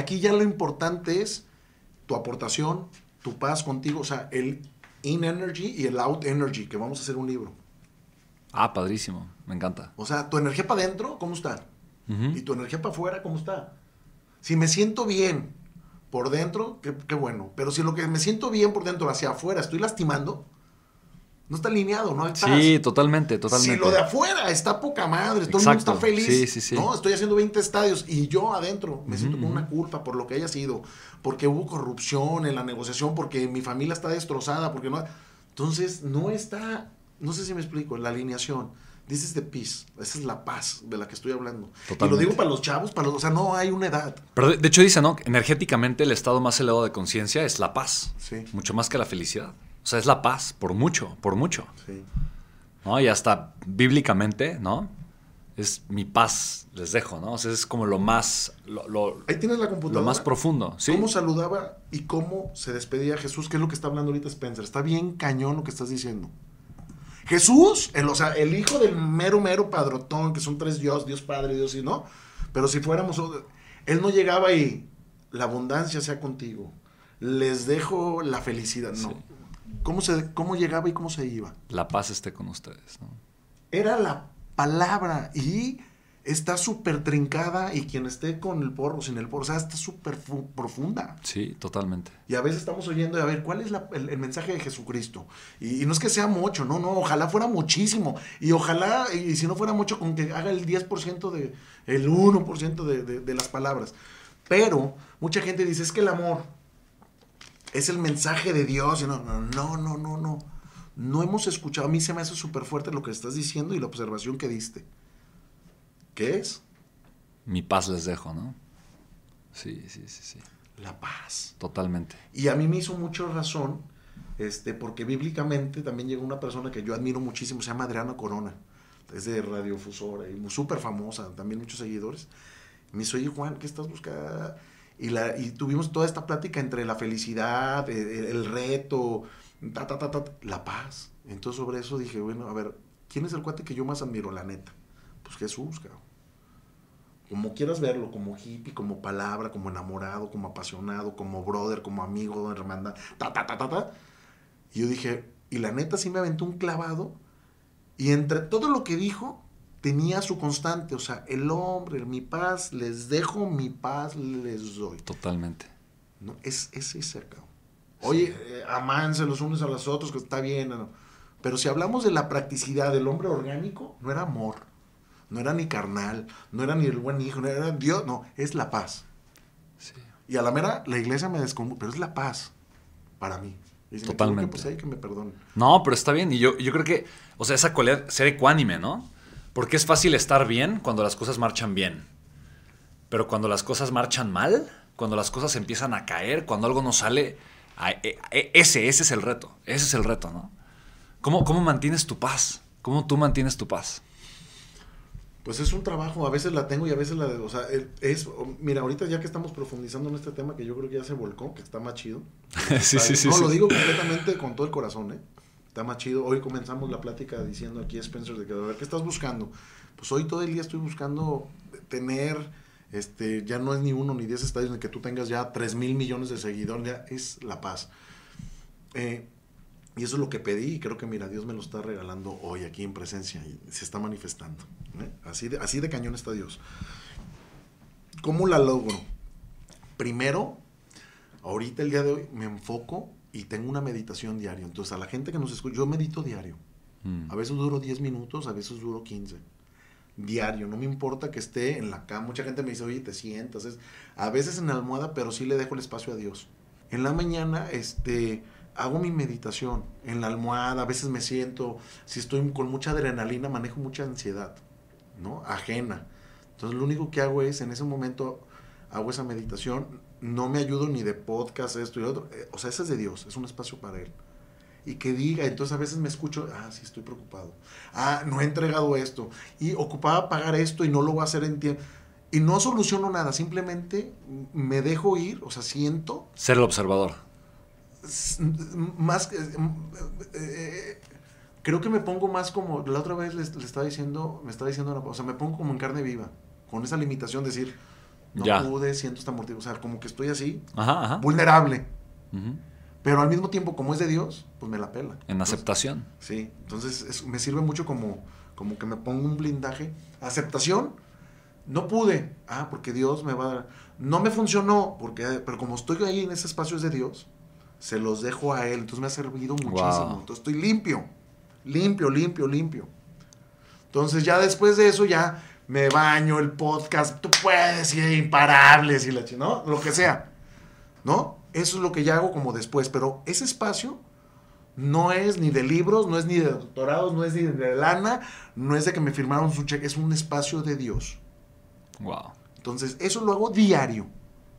Aquí ya lo importante es tu aportación, tu paz contigo, o sea, el in energy y el out energy, que vamos a hacer un libro. Ah, padrísimo, me encanta. O sea, tu energía para adentro, ¿cómo está? Y tu energía para afuera, ¿cómo está? Si me siento bien por dentro, qué, qué bueno. Pero si lo que me siento bien por dentro hacia afuera estoy lastimando, no está alineado, no está. Sí, totalmente, totalmente. Si lo de afuera está poca madre, todo el mundo está feliz. Sí, sí, sí. No, estoy haciendo 20 estadios y yo adentro me siento con una culpa por lo que haya sido, porque hubo corrupción en la negociación, porque mi familia está destrozada, porque no. Entonces, no está, no sé si me explico, la alineación. This is the peace. Esa es la paz de la que estoy hablando. Totalmente. Y lo digo para los chavos, para los, o sea, no hay una edad. Pero de, de hecho dice, ¿no? Energéticamente el estado más elevado de conciencia es la paz. Sí. Mucho más que la felicidad. O sea, es la paz, por mucho, por mucho. Sí. ¿No? Y hasta bíblicamente, ¿no? Es mi paz, les dejo, ¿no? O sea, es como lo más... Lo, lo- Ahí tienes la computadora. Lo más profundo, ¿sí? ¿Cómo saludaba y cómo se despedía Jesús? ¿Qué es lo que está hablando ahorita Spencer? Está bien cañón lo que estás diciendo. Jesús, el, o sea, el hijo del mero, mero padrotón, que son tres Dios, Dios Padre, Dios y no. Pero si fuéramos, él no llegaba y la abundancia sea contigo. Les dejo la felicidad. No. Sí. ¿Cómo, se, ¿Cómo llegaba y cómo se iba? La paz esté con ustedes, ¿no? Era la palabra y está súper trincada y quien esté con el porro, sin el porro, o sea, está súper fu- profunda. Sí, totalmente. Y a veces estamos oyendo, a ver, ¿cuál es la- el, el mensaje de Jesucristo? Y, y no es que sea mucho, no, no, ojalá fuera muchísimo. Y ojalá, y, si no fuera mucho, con que haga el 10% de, el 1% de, de, de las palabras. Pero mucha gente dice, es que el amor es el mensaje de Dios. No, no, no, no, no, no. No hemos escuchado, a mí se me hace súper fuerte lo que estás diciendo y la observación que diste. ¿Qué es? Mi paz les dejo, ¿no? Sí, sí, sí, sí. La paz. Totalmente. Y a mí me hizo mucho razón, este, porque bíblicamente también llegó una persona que yo admiro muchísimo, se llama Adriana Corona, es de radiofusora y súper famosa, también muchos seguidores. Me dice, oye Juan, ¿qué estás buscando? Y, la, y tuvimos toda esta plática entre la felicidad, el, el reto, ta, ta, ta, la paz. Entonces sobre eso dije, bueno, a ver, ¿quién es el cuate que yo más admiro, la neta? Pues Jesús, cabrón como quieras verlo, como hippie, como palabra, como enamorado, como apasionado, como brother, como amigo, hermandad, ta, ta, ta, ta, ta. Y yo dije, y la neta sí me aventó un clavado, y entre todo lo que dijo, tenía su constante, o sea, el hombre, mi paz, les dejo, mi paz les doy. Totalmente. ¿no? Es, es ese acá. Oye, eh, amanse los unos a los otros, que está bien, ¿no? pero si hablamos de la practicidad del hombre orgánico, no era amor, no era ni carnal, no era ni el buen hijo, no era Dios, no, es la paz. Sí. Y a la mera, la iglesia me descompuso, pero es la paz para mí. Y si me Totalmente. equivoqué, pues ahí que me perdonen. No, pero está bien. Y yo, yo creo que, o sea, esa cualidad, ser ecuánime, ¿no? Porque es fácil estar bien cuando las cosas marchan bien. Pero cuando las cosas marchan mal, cuando las cosas empiezan a caer, cuando algo no sale, a- e- e- ese, ese es el reto. Ese es el reto, ¿no? ¿Cómo, cómo mantienes tu paz? ¿Cómo tú mantienes tu paz? Pues es un trabajo, a veces la tengo y a veces la... O sea, es... Mira, ahorita ya que estamos profundizando en este tema, que yo creo que ya se volcó, que está más chido. sí, sí, sí. no, sí. lo digo completamente con todo el corazón, ¿eh? Está más chido. Hoy comenzamos la plática diciendo aquí Spencer de que, a ver, ¿qué estás buscando? Pues hoy todo el día estoy buscando tener, este, ya no es ni uno ni diez estadios, ni que tú tengas ya tres mil millones de seguidores, ya es la paz. Eh, y eso es lo que pedí y creo que, mira, Dios me lo está regalando hoy aquí en presencia y se está manifestando. ¿eh? Así, de, así de cañón está Dios. ¿Cómo la logro? Primero, ahorita el día de hoy me enfoco y tengo una meditación diaria. Entonces, a la gente que nos escucha, yo medito diario. Mm. A veces duro 10 minutos, a veces duro 15. Diario, no me importa que esté en la cama. Mucha gente me dice, oye, te sientas. Es, a veces en la almohada, pero sí le dejo el espacio a Dios. En la mañana, este, hago mi meditación en la almohada. A veces me siento, si estoy con mucha adrenalina, manejo mucha ansiedad, ¿no? Ajena. Entonces, lo único que hago es, en ese momento, hago esa meditación. No me ayudo ni de podcast, esto y lo otro. Eh, O sea, ese es de Dios, es un espacio para Él y que diga, entonces a veces me escucho, ah, sí, estoy preocupado, ah, no he entregado esto, y ocupaba pagar esto y no lo voy a hacer en tiempo, y no soluciono nada, simplemente me dejo ir, o sea, siento, Ser el observador. más, eh, creo que me pongo más como, la otra vez le, estaba diciendo, me estaba diciendo, una- o sea, me pongo como en carne viva, con esa limitación de decir, No Ya. pude, siento esta mortificación. O sea, como que estoy así, Ajá, ajá. vulnerable. Pero al mismo tiempo, como es de Dios, pues me la pela. En Entonces, aceptación. Sí, entonces es- me sirve mucho como, como que me pongo un blindaje. Aceptación, no pude. Ah, porque Dios me va a dar. No me funcionó, porque, pero como estoy ahí en ese espacio es de Dios, se los dejo a Él. Entonces me ha servido muchísimo. Wow. Entonces estoy limpio, limpio, limpio, limpio. Entonces ya después de eso ya me baño el podcast, tú puedes ir imparables y la ¿no? Lo que sea. ¿No? Eso es lo que ya hago como después, pero ese espacio no es ni de libros, no es ni de doctorados, no es ni de lana, no es de que me firmaron su cheque, es un espacio de Dios. Wow. Entonces, eso lo hago diario.